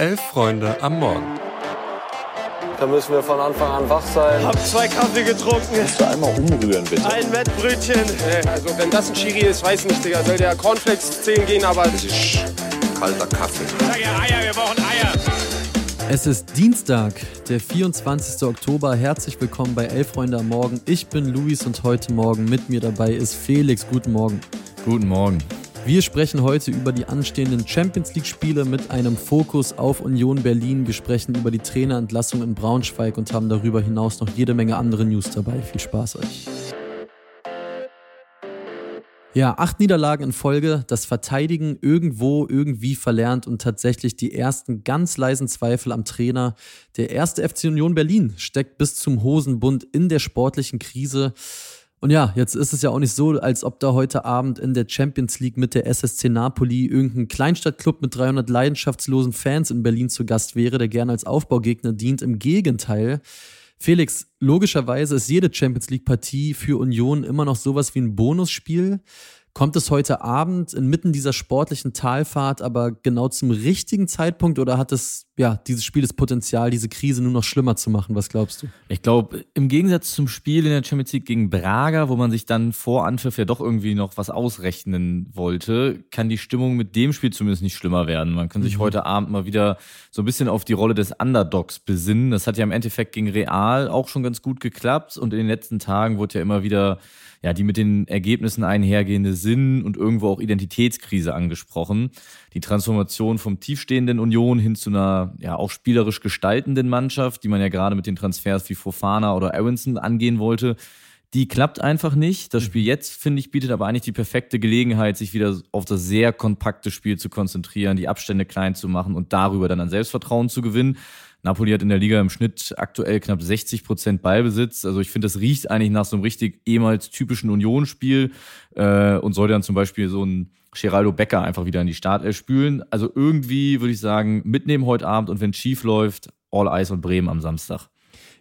Elf Freunde am Morgen. Da müssen wir von Anfang an wach sein. Hab zwei Kaffee getrunken. Kannst du einmal umrühren, bitte? Ein Wettbrötchen. Also wenn das ein Chiri ist, weiß nicht, Digga. Soll der Cornflakes 10 gehen, aber... Das ist kalter Kaffee. Sag ja Eier, wir brauchen Eier. Es ist Dienstag, der 24. Oktober. Herzlich willkommen bei Elf Freunde am Morgen. Ich bin Luis und heute Morgen mit mir dabei ist Felix. Guten Morgen. Guten Morgen. Wir sprechen heute über die anstehenden Champions League-Spiele mit einem Fokus auf Union Berlin. Wir sprechen über die Trainerentlassung in Braunschweig und haben darüber hinaus noch jede Menge andere News dabei. Viel Spaß euch. Ja, acht Niederlagen in Folge, das Verteidigen irgendwo irgendwie verlernt und tatsächlich die ersten ganz leisen Zweifel am Trainer. Der erste FC Union Berlin steckt bis zum Hosenbund in der sportlichen Krise. Und ja, jetzt ist es ja auch nicht so, als ob da heute Abend in der Champions League mit der SSC Napoli irgendein Kleinstadtclub mit 300 leidenschaftslosen Fans in Berlin zu Gast wäre, der gerne als Aufbaugegner dient. Im Gegenteil. Felix, logischerweise ist jede Champions League Partie für Union immer noch sowas wie ein Bonusspiel. Kommt es heute Abend inmitten dieser sportlichen Talfahrt aber genau zum richtigen Zeitpunkt oder hat es, ja, dieses Spiel das Potenzial, diese Krise nur noch schlimmer zu machen? Was glaubst du? Ich glaube, im Gegensatz zum Spiel in der Champions League gegen Braga, wo man sich dann vor Anpfiff ja doch irgendwie noch was ausrechnen wollte, kann die Stimmung mit dem Spiel zumindest nicht schlimmer werden. Man kann sich mhm. heute Abend mal wieder so ein bisschen auf die Rolle des Underdogs besinnen. Das hat ja im Endeffekt gegen Real auch schon ganz gut geklappt und in den letzten Tagen wurde ja immer wieder ja, die mit den Ergebnissen einhergehende Sinn und irgendwo auch Identitätskrise angesprochen. Die Transformation vom tiefstehenden Union hin zu einer ja auch spielerisch gestaltenden Mannschaft, die man ja gerade mit den Transfers wie Fofana oder Aronson angehen wollte, die klappt einfach nicht. Das Spiel jetzt, finde ich, bietet aber eigentlich die perfekte Gelegenheit, sich wieder auf das sehr kompakte Spiel zu konzentrieren, die Abstände klein zu machen und darüber dann an Selbstvertrauen zu gewinnen. Napoli hat in der Liga im Schnitt aktuell knapp 60 Prozent Ballbesitz. Also ich finde, das riecht eigentlich nach so einem richtig ehemals typischen Unionsspiel äh, und soll dann zum Beispiel so ein Geraldo Becker einfach wieder in die Startelf spülen. Also irgendwie würde ich sagen, mitnehmen heute Abend und wenn schief läuft, All Eyes und Bremen am Samstag.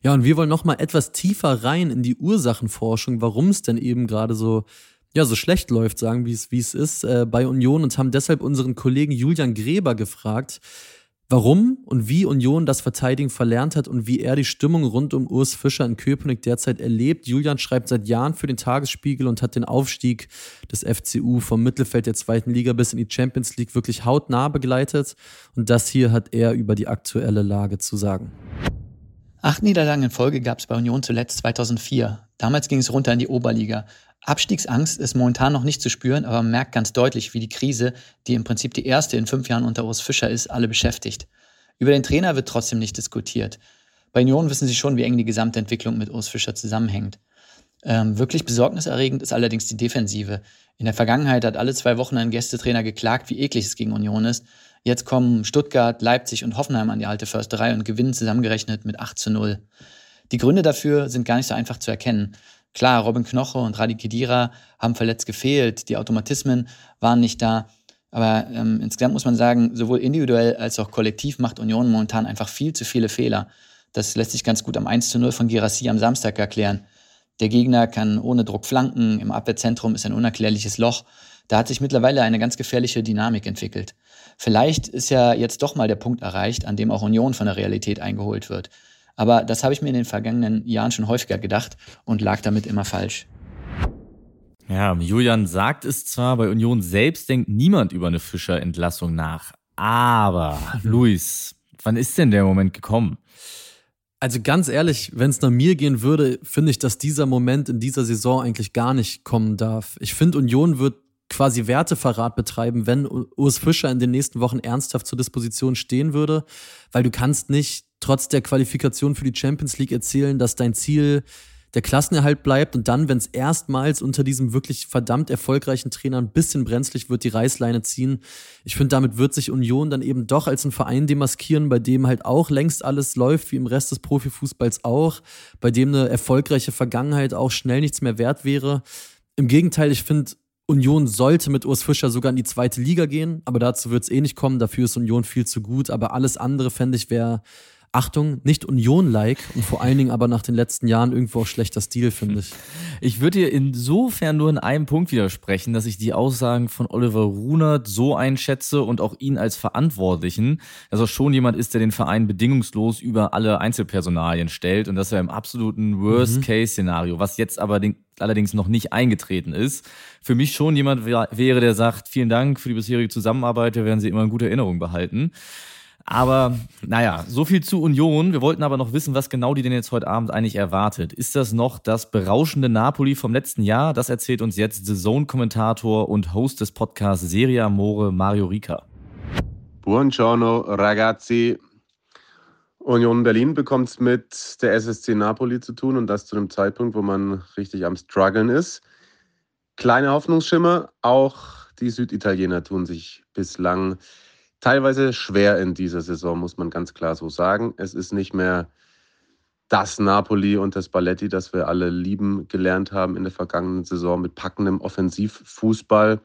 Ja, und wir wollen noch mal etwas tiefer rein in die Ursachenforschung, warum es denn eben gerade so ja, so schlecht läuft, sagen wie es wie es ist äh, bei Union und haben deshalb unseren Kollegen Julian Gräber gefragt, Warum und wie Union das Verteidigen verlernt hat und wie er die Stimmung rund um Urs Fischer in Köpenick derzeit erlebt. Julian schreibt seit Jahren für den Tagesspiegel und hat den Aufstieg des FCU vom Mittelfeld der zweiten Liga bis in die Champions League wirklich hautnah begleitet. Und das hier hat er über die aktuelle Lage zu sagen. Acht Niederlagen in Folge gab es bei Union zuletzt 2004. Damals ging es runter in die Oberliga. Abstiegsangst ist momentan noch nicht zu spüren, aber man merkt ganz deutlich, wie die Krise, die im Prinzip die erste in fünf Jahren unter Urs Fischer ist, alle beschäftigt. Über den Trainer wird trotzdem nicht diskutiert. Bei Union wissen sie schon, wie eng die gesamte Entwicklung mit Urs Fischer zusammenhängt. Ähm, wirklich besorgniserregend ist allerdings die Defensive. In der Vergangenheit hat alle zwei Wochen ein Gästetrainer geklagt, wie eklig es gegen Union ist. Jetzt kommen Stuttgart, Leipzig und Hoffenheim an die alte Försterei und gewinnen zusammengerechnet mit 8 zu 0. Die Gründe dafür sind gar nicht so einfach zu erkennen. Klar, Robin Knoche und Radi Kedira haben verletzt gefehlt, die Automatismen waren nicht da. Aber ähm, insgesamt muss man sagen, sowohl individuell als auch kollektiv macht Union momentan einfach viel zu viele Fehler. Das lässt sich ganz gut am 1 zu 0 von Girassi am Samstag erklären. Der Gegner kann ohne Druck flanken, im Abwehrzentrum ist ein unerklärliches Loch. Da hat sich mittlerweile eine ganz gefährliche Dynamik entwickelt. Vielleicht ist ja jetzt doch mal der Punkt erreicht, an dem auch Union von der Realität eingeholt wird. Aber das habe ich mir in den vergangenen Jahren schon häufiger gedacht und lag damit immer falsch. Ja, Julian sagt es zwar, bei Union selbst denkt niemand über eine Fischer-Entlassung nach. Aber, Luis, wann ist denn der Moment gekommen? Also ganz ehrlich, wenn es nach mir gehen würde, finde ich, dass dieser Moment in dieser Saison eigentlich gar nicht kommen darf. Ich finde, Union wird quasi Werteverrat betreiben, wenn Urs Fischer in den nächsten Wochen ernsthaft zur Disposition stehen würde, weil du kannst nicht trotz der Qualifikation für die Champions League erzählen, dass dein Ziel der Klassenerhalt bleibt und dann, wenn es erstmals unter diesem wirklich verdammt erfolgreichen Trainer ein bisschen brenzlig wird, die Reißleine ziehen. Ich finde, damit wird sich Union dann eben doch als ein Verein demaskieren, bei dem halt auch längst alles läuft, wie im Rest des Profifußballs auch, bei dem eine erfolgreiche Vergangenheit auch schnell nichts mehr wert wäre. Im Gegenteil, ich finde, Union sollte mit Urs Fischer sogar in die zweite Liga gehen, aber dazu wird es eh nicht kommen. Dafür ist Union viel zu gut. Aber alles andere, fände ich, wäre Achtung, nicht Union-like und vor allen Dingen aber nach den letzten Jahren irgendwo auch schlechter Stil, finde ich. Ich würde dir insofern nur in einem Punkt widersprechen, dass ich die Aussagen von Oliver Runert so einschätze und auch ihn als Verantwortlichen, dass er schon jemand ist, der den Verein bedingungslos über alle Einzelpersonalien stellt und dass er im absoluten Worst-Case-Szenario, was jetzt aber den, allerdings noch nicht eingetreten ist, für mich schon jemand wäre, der sagt, vielen Dank für die bisherige Zusammenarbeit, wir werden Sie immer in guter Erinnerung behalten. Aber naja, so viel zu Union. Wir wollten aber noch wissen, was genau die denn jetzt heute Abend eigentlich erwartet. Ist das noch das berauschende Napoli vom letzten Jahr? Das erzählt uns jetzt The Zone-Kommentator und Host des Podcasts Serie Amore Mario Rica. Buongiorno ragazzi. Union Berlin bekommt es mit der SSC Napoli zu tun und das zu einem Zeitpunkt, wo man richtig am struggeln ist. Kleine Hoffnungsschimmer, auch die Süditaliener tun sich bislang teilweise schwer in dieser Saison, muss man ganz klar so sagen. Es ist nicht mehr das Napoli und das Balletti, das wir alle lieben gelernt haben in der vergangenen Saison mit packendem Offensivfußball.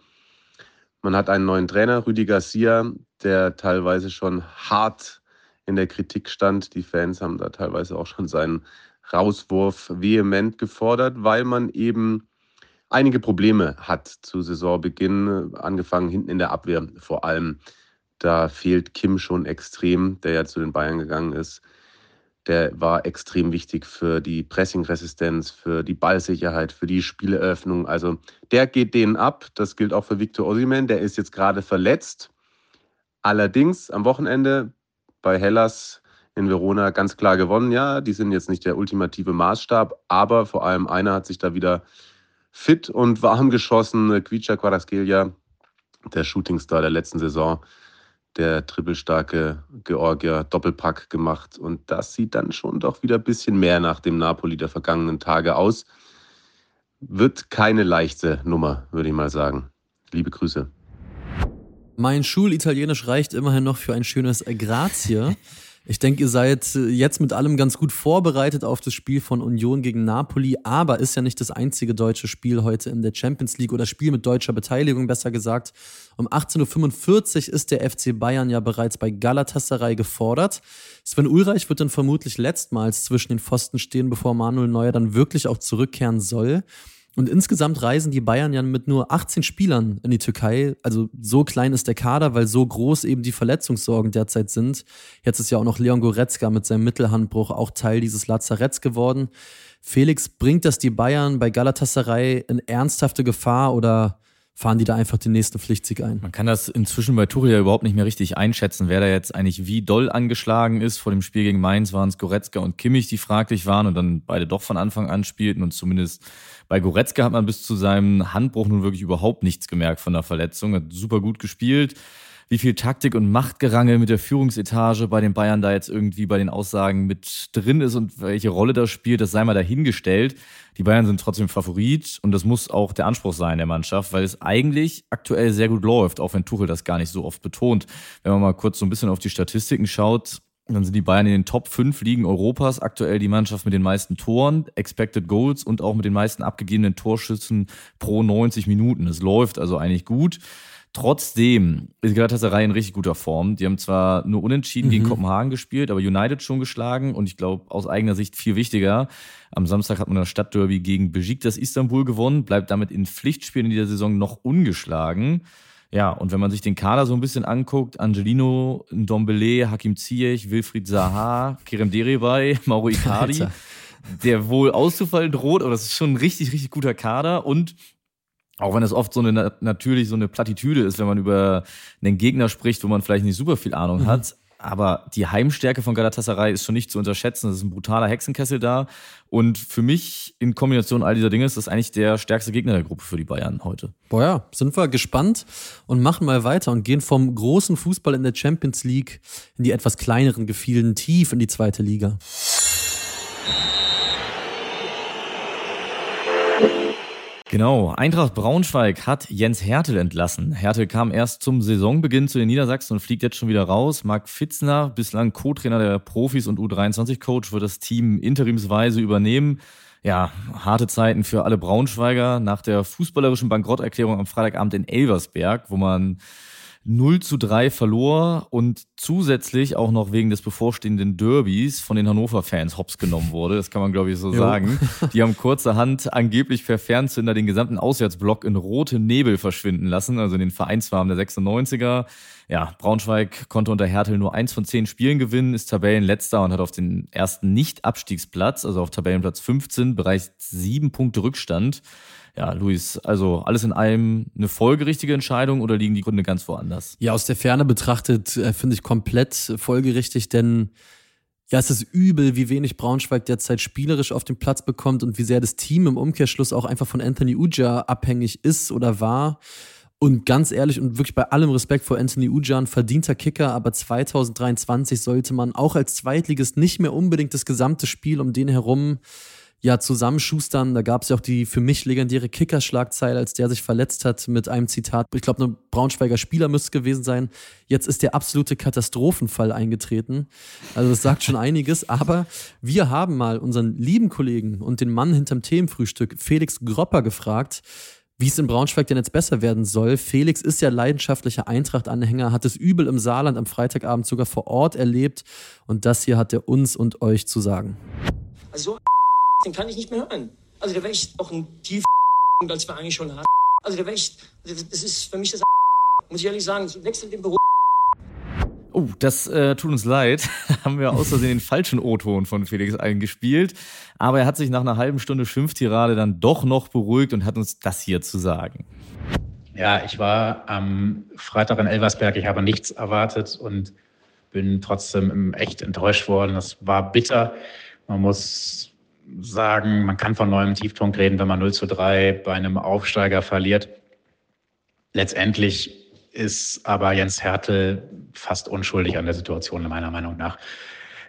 Man hat einen neuen Trainer, Rüdi Garcia, der teilweise schon hart in der Kritik stand. Die Fans haben da teilweise auch schon seinen Rauswurf vehement gefordert, weil man eben einige Probleme hat zu Saisonbeginn, angefangen hinten in der Abwehr vor allem. Da fehlt Kim schon extrem, der ja zu den Bayern gegangen ist. Der war extrem wichtig für die Pressing-Resistenz, für die Ballsicherheit, für die Spieleröffnung. Also der geht denen ab. Das gilt auch für Victor Osimhen. Der ist jetzt gerade verletzt. Allerdings am Wochenende bei Hellas in Verona ganz klar gewonnen. Ja, die sind jetzt nicht der ultimative Maßstab, aber vor allem einer hat sich da wieder fit und warm geschossen. Quicha Quaraskelia, der Shootingstar der letzten Saison, der trippelstarke Georgier Doppelpack gemacht. Und das sieht dann schon doch wieder ein bisschen mehr nach dem Napoli der vergangenen Tage aus. Wird keine leichte Nummer, würde ich mal sagen. Liebe Grüße. Mein Schulitalienisch reicht immerhin noch für ein schönes Grazie. Ich denke, ihr seid äh, jetzt mit allem ganz gut vorbereitet auf das Spiel von Union gegen Napoli, aber ist ja nicht das einzige deutsche Spiel heute in der Champions League oder Spiel mit deutscher Beteiligung, besser gesagt. Um 18.45 Uhr ist der FC Bayern ja bereits bei Galatasaray gefordert. Sven Ulreich wird dann vermutlich letztmals zwischen den Pfosten stehen, bevor Manuel Neuer dann wirklich auch zurückkehren soll. Und insgesamt reisen die Bayern ja mit nur 18 Spielern in die Türkei. Also so klein ist der Kader, weil so groß eben die Verletzungssorgen derzeit sind. Jetzt ist ja auch noch Leon Goretzka mit seinem Mittelhandbruch auch Teil dieses Lazaretts geworden. Felix, bringt das die Bayern bei Galatasaray in ernsthafte Gefahr oder fahren die da einfach den nächsten Pflichtsieg ein. Man kann das inzwischen bei Turia überhaupt nicht mehr richtig einschätzen, wer da jetzt eigentlich wie doll angeschlagen ist. Vor dem Spiel gegen Mainz waren es Goretzka und Kimmich, die fraglich waren und dann beide doch von Anfang an spielten und zumindest bei Goretzka hat man bis zu seinem Handbruch nun wirklich überhaupt nichts gemerkt von der Verletzung, hat super gut gespielt wie viel Taktik und Machtgerangel mit der Führungsetage bei den Bayern da jetzt irgendwie bei den Aussagen mit drin ist und welche Rolle das spielt, das sei mal dahingestellt. Die Bayern sind trotzdem Favorit und das muss auch der Anspruch sein der Mannschaft, weil es eigentlich aktuell sehr gut läuft, auch wenn Tuchel das gar nicht so oft betont. Wenn man mal kurz so ein bisschen auf die Statistiken schaut, dann sind die Bayern in den Top 5 Ligen Europas aktuell die Mannschaft mit den meisten Toren, Expected Goals und auch mit den meisten abgegebenen Torschüssen pro 90 Minuten. Es läuft also eigentlich gut. Trotzdem ist Galatasaray in richtig guter Form. Die haben zwar nur unentschieden mhm. gegen Kopenhagen gespielt, aber United schon geschlagen und ich glaube aus eigener Sicht viel wichtiger. Am Samstag hat man das Stadtderby gegen Besiktas Istanbul gewonnen, bleibt damit in Pflichtspielen in dieser Saison noch ungeschlagen. Ja, und wenn man sich den Kader so ein bisschen anguckt, Angelino, Ndombele, Hakim Ziyech, Wilfried Zaha, Kerem Deribay, Mauro Icardi, der wohl auszufallen droht, aber das ist schon ein richtig, richtig guter Kader und auch wenn es oft so eine natürlich so eine Plattitüde ist, wenn man über einen Gegner spricht, wo man vielleicht nicht super viel Ahnung mhm. hat. Aber die Heimstärke von Galatasaray ist schon nicht zu unterschätzen. Das ist ein brutaler Hexenkessel da. Und für mich in Kombination all dieser Dinge ist das eigentlich der stärkste Gegner der Gruppe für die Bayern heute. Boah ja, sind wir gespannt und machen mal weiter und gehen vom großen Fußball in der Champions League in die etwas kleineren Gefilden tief in die zweite Liga. Genau, Eintracht Braunschweig hat Jens Hertel entlassen. Hertel kam erst zum Saisonbeginn zu den Niedersachsen und fliegt jetzt schon wieder raus. Marc Fitzner, bislang Co-Trainer der Profis und U23-Coach, wird das Team interimsweise übernehmen. Ja, harte Zeiten für alle Braunschweiger nach der fußballerischen Bankrotterklärung am Freitagabend in Elversberg, wo man 0 zu 3 verlor und zusätzlich auch noch wegen des bevorstehenden Derbys von den Hannover-Fans hops genommen wurde. Das kann man, glaube ich, so jo. sagen. Die haben kurzerhand angeblich per Fernzünder den gesamten Auswärtsblock in rote Nebel verschwinden lassen, also in den Vereinsfarben der 96er. Ja, Braunschweig konnte unter Hertel nur eins von zehn Spielen gewinnen, ist Tabellenletzter und hat auf den ersten Nicht-Abstiegsplatz, also auf Tabellenplatz 15, bereits sieben Punkte Rückstand. Ja, Luis, also alles in allem eine folgerichtige Entscheidung oder liegen die Gründe ganz woanders? Ja, aus der Ferne betrachtet äh, finde ich komplett folgerichtig, denn ja, es ist übel, wie wenig Braunschweig derzeit spielerisch auf den Platz bekommt und wie sehr das Team im Umkehrschluss auch einfach von Anthony Uja abhängig ist oder war. Und ganz ehrlich und wirklich bei allem Respekt vor Anthony Ujan, verdienter Kicker, aber 2023 sollte man auch als Zweitligist nicht mehr unbedingt das gesamte Spiel um den herum ja zusammenschustern. Da gab es ja auch die für mich legendäre Kickerschlagzeile, als der sich verletzt hat mit einem Zitat. Ich glaube, ein Braunschweiger Spieler müsste es gewesen sein. Jetzt ist der absolute Katastrophenfall eingetreten. Also das sagt schon einiges. Aber wir haben mal unseren lieben Kollegen und den Mann hinterm Themenfrühstück, Felix Gropper, gefragt, wie es in Braunschweig denn jetzt besser werden soll. Felix ist ja leidenschaftlicher Eintracht-Anhänger, hat es übel im Saarland am Freitagabend sogar vor Ort erlebt. Und das hier hat er uns und euch zu sagen. Also den kann ich nicht mehr hören. Also der wäre echt auch ein tief als wir eigentlich schon hatten. Also der wäre echt, also das ist für mich das muss ich ehrlich sagen, wechselt den Beruf. Oh, das äh, tut uns leid. haben wir aus Versehen den falschen O-Ton von Felix eingespielt. Aber er hat sich nach einer halben Stunde Schimpftirade dann doch noch beruhigt und hat uns das hier zu sagen. Ja, ich war am Freitag in Elversberg. Ich habe nichts erwartet und bin trotzdem echt enttäuscht worden. Das war bitter. Man muss sagen, man kann von neuem Tiefpunkt reden, wenn man 0 zu 3 bei einem Aufsteiger verliert. Letztendlich ist aber Jens Hertel fast unschuldig an der Situation, meiner Meinung nach.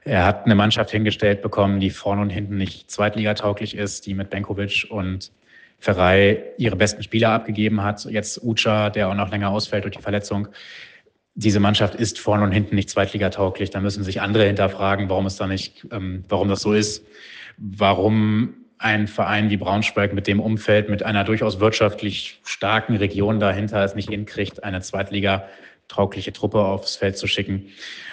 Er hat eine Mannschaft hingestellt bekommen, die vorne und hinten nicht zweitligatauglich ist, die mit Benkovic und Ferrei ihre besten Spieler abgegeben hat. Jetzt Ucha, der auch noch länger ausfällt durch die Verletzung. Diese Mannschaft ist vorne und hinten nicht zweitligatauglich. Da müssen sich andere hinterfragen, warum es da nicht, ähm, warum das so ist warum ein Verein wie Braunschweig mit dem Umfeld, mit einer durchaus wirtschaftlich starken Region dahinter es nicht hinkriegt, eine Zweitliga-taugliche Truppe aufs Feld zu schicken.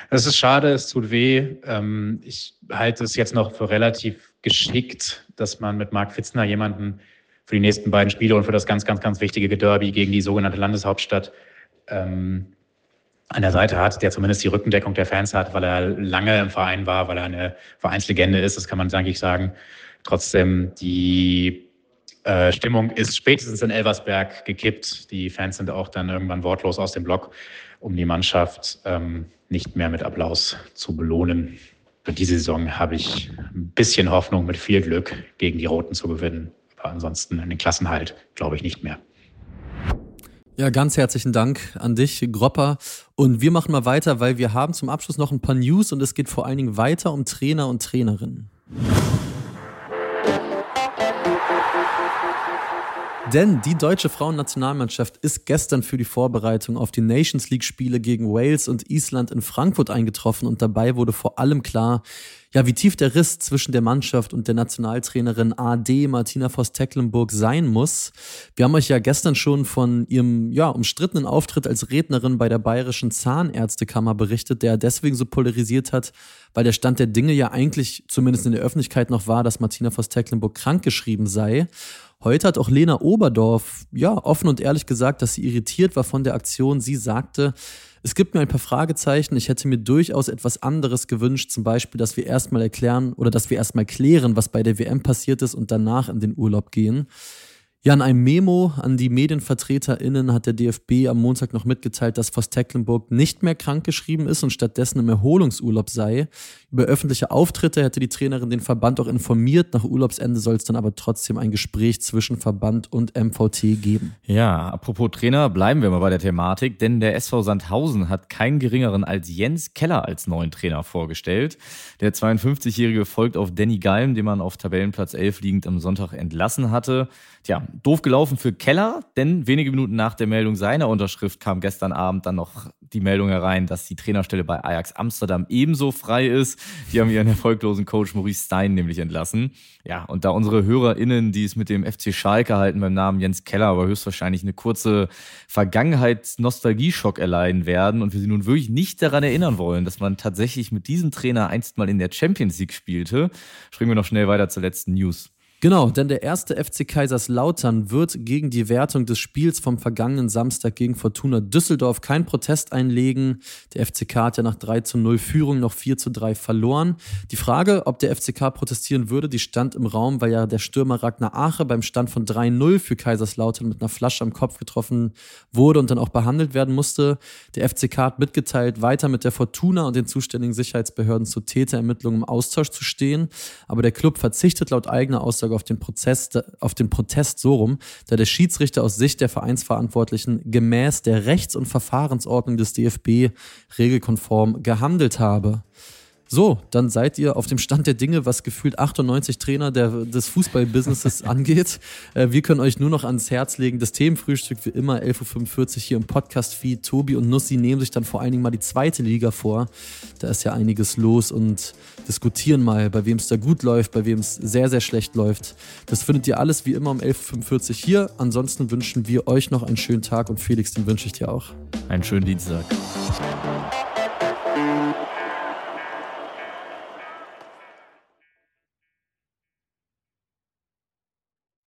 Es ist schade, es tut weh. Ähm, ich halte es jetzt noch für relativ geschickt, dass man mit Marc Fitzner jemanden für die nächsten beiden Spiele und für das ganz, ganz, ganz wichtige Derby gegen die sogenannte Landeshauptstadt ähm, an der Seite hat, der zumindest die Rückendeckung der Fans hat, weil er lange im Verein war, weil er eine Vereinslegende ist, das kann man eigentlich sagen. Trotzdem, die äh, Stimmung ist spätestens in Elversberg gekippt. Die Fans sind auch dann irgendwann wortlos aus dem Block, um die Mannschaft ähm, nicht mehr mit Applaus zu belohnen. Für diese Saison habe ich ein bisschen Hoffnung, mit viel Glück gegen die Roten zu gewinnen. Aber ansonsten in den Klassenhalt glaube ich nicht mehr. Ja, ganz herzlichen Dank an dich, Gropper. Und wir machen mal weiter, weil wir haben zum Abschluss noch ein paar News und es geht vor allen Dingen weiter um Trainer und Trainerinnen. Denn die deutsche Frauennationalmannschaft ist gestern für die Vorbereitung auf die Nations League-Spiele gegen Wales und Island in Frankfurt eingetroffen und dabei wurde vor allem klar, ja, wie tief der Riss zwischen der Mannschaft und der Nationaltrainerin AD Martina Voss-Tecklenburg sein muss. Wir haben euch ja gestern schon von ihrem ja, umstrittenen Auftritt als Rednerin bei der Bayerischen Zahnärztekammer berichtet, der deswegen so polarisiert hat, weil der Stand der Dinge ja eigentlich zumindest in der Öffentlichkeit noch war, dass Martina Voss-Tecklenburg krankgeschrieben sei. Heute hat auch Lena Oberdorf ja offen und ehrlich gesagt, dass sie irritiert war von der Aktion. Sie sagte, es gibt mir ein paar Fragezeichen. Ich hätte mir durchaus etwas anderes gewünscht, zum Beispiel, dass wir erstmal erklären oder dass wir erstmal klären, was bei der WM passiert ist und danach in den Urlaub gehen. Ja, in einem Memo an die MedienvertreterInnen hat der DFB am Montag noch mitgeteilt, dass Voss Tecklenburg nicht mehr krankgeschrieben ist und stattdessen im Erholungsurlaub sei. Über öffentliche Auftritte hätte die Trainerin den Verband auch informiert. Nach Urlaubsende soll es dann aber trotzdem ein Gespräch zwischen Verband und MVT geben. Ja, apropos Trainer, bleiben wir mal bei der Thematik, denn der SV Sandhausen hat keinen geringeren als Jens Keller als neuen Trainer vorgestellt. Der 52-Jährige folgt auf Danny Galm, den man auf Tabellenplatz 11 liegend am Sonntag entlassen hatte. Tja, doof gelaufen für Keller, denn wenige Minuten nach der Meldung seiner Unterschrift kam gestern Abend dann noch die Meldung herein, dass die Trainerstelle bei Ajax Amsterdam ebenso frei ist. Die haben ihren erfolglosen Coach Maurice Stein nämlich entlassen. Ja, und da unsere HörerInnen, die es mit dem FC Schalke halten beim Namen Jens Keller, aber höchstwahrscheinlich eine kurze Vergangenheits-Nostalgieschock erleiden werden und wir sie nun wirklich nicht daran erinnern wollen, dass man tatsächlich mit diesem Trainer einst mal in der Champions League spielte, springen wir noch schnell weiter zur letzten News. Genau, denn der erste FC Kaiserslautern wird gegen die Wertung des Spiels vom vergangenen Samstag gegen Fortuna Düsseldorf keinen Protest einlegen. Der FCK hat ja nach 3 zu 0 Führung noch 4 zu 3 verloren. Die Frage, ob der FCK protestieren würde, die stand im Raum, weil ja der Stürmer Ragnar Ache beim Stand von 3-0 für Kaiserslautern mit einer Flasche am Kopf getroffen wurde und dann auch behandelt werden musste. Der FCK hat mitgeteilt, weiter mit der Fortuna und den zuständigen Sicherheitsbehörden zu Täterermittlungen im Austausch zu stehen. Aber der Club verzichtet laut eigener Aussage Aussage auf den, Prozess, auf den Protest so rum, da der Schiedsrichter aus Sicht der Vereinsverantwortlichen gemäß der Rechts- und Verfahrensordnung des DFB regelkonform gehandelt habe. So, dann seid ihr auf dem Stand der Dinge, was gefühlt 98 Trainer der, des Fußballbusinesses angeht. Äh, wir können euch nur noch ans Herz legen. Das Themenfrühstück wie immer 11.45 Uhr hier im Podcast-Feed. Tobi und Nussi nehmen sich dann vor allen Dingen mal die zweite Liga vor. Da ist ja einiges los und diskutieren mal, bei wem es da gut läuft, bei wem es sehr, sehr schlecht läuft. Das findet ihr alles wie immer um 11.45 Uhr hier. Ansonsten wünschen wir euch noch einen schönen Tag und Felix, den wünsche ich dir auch. Einen schönen Dienstag.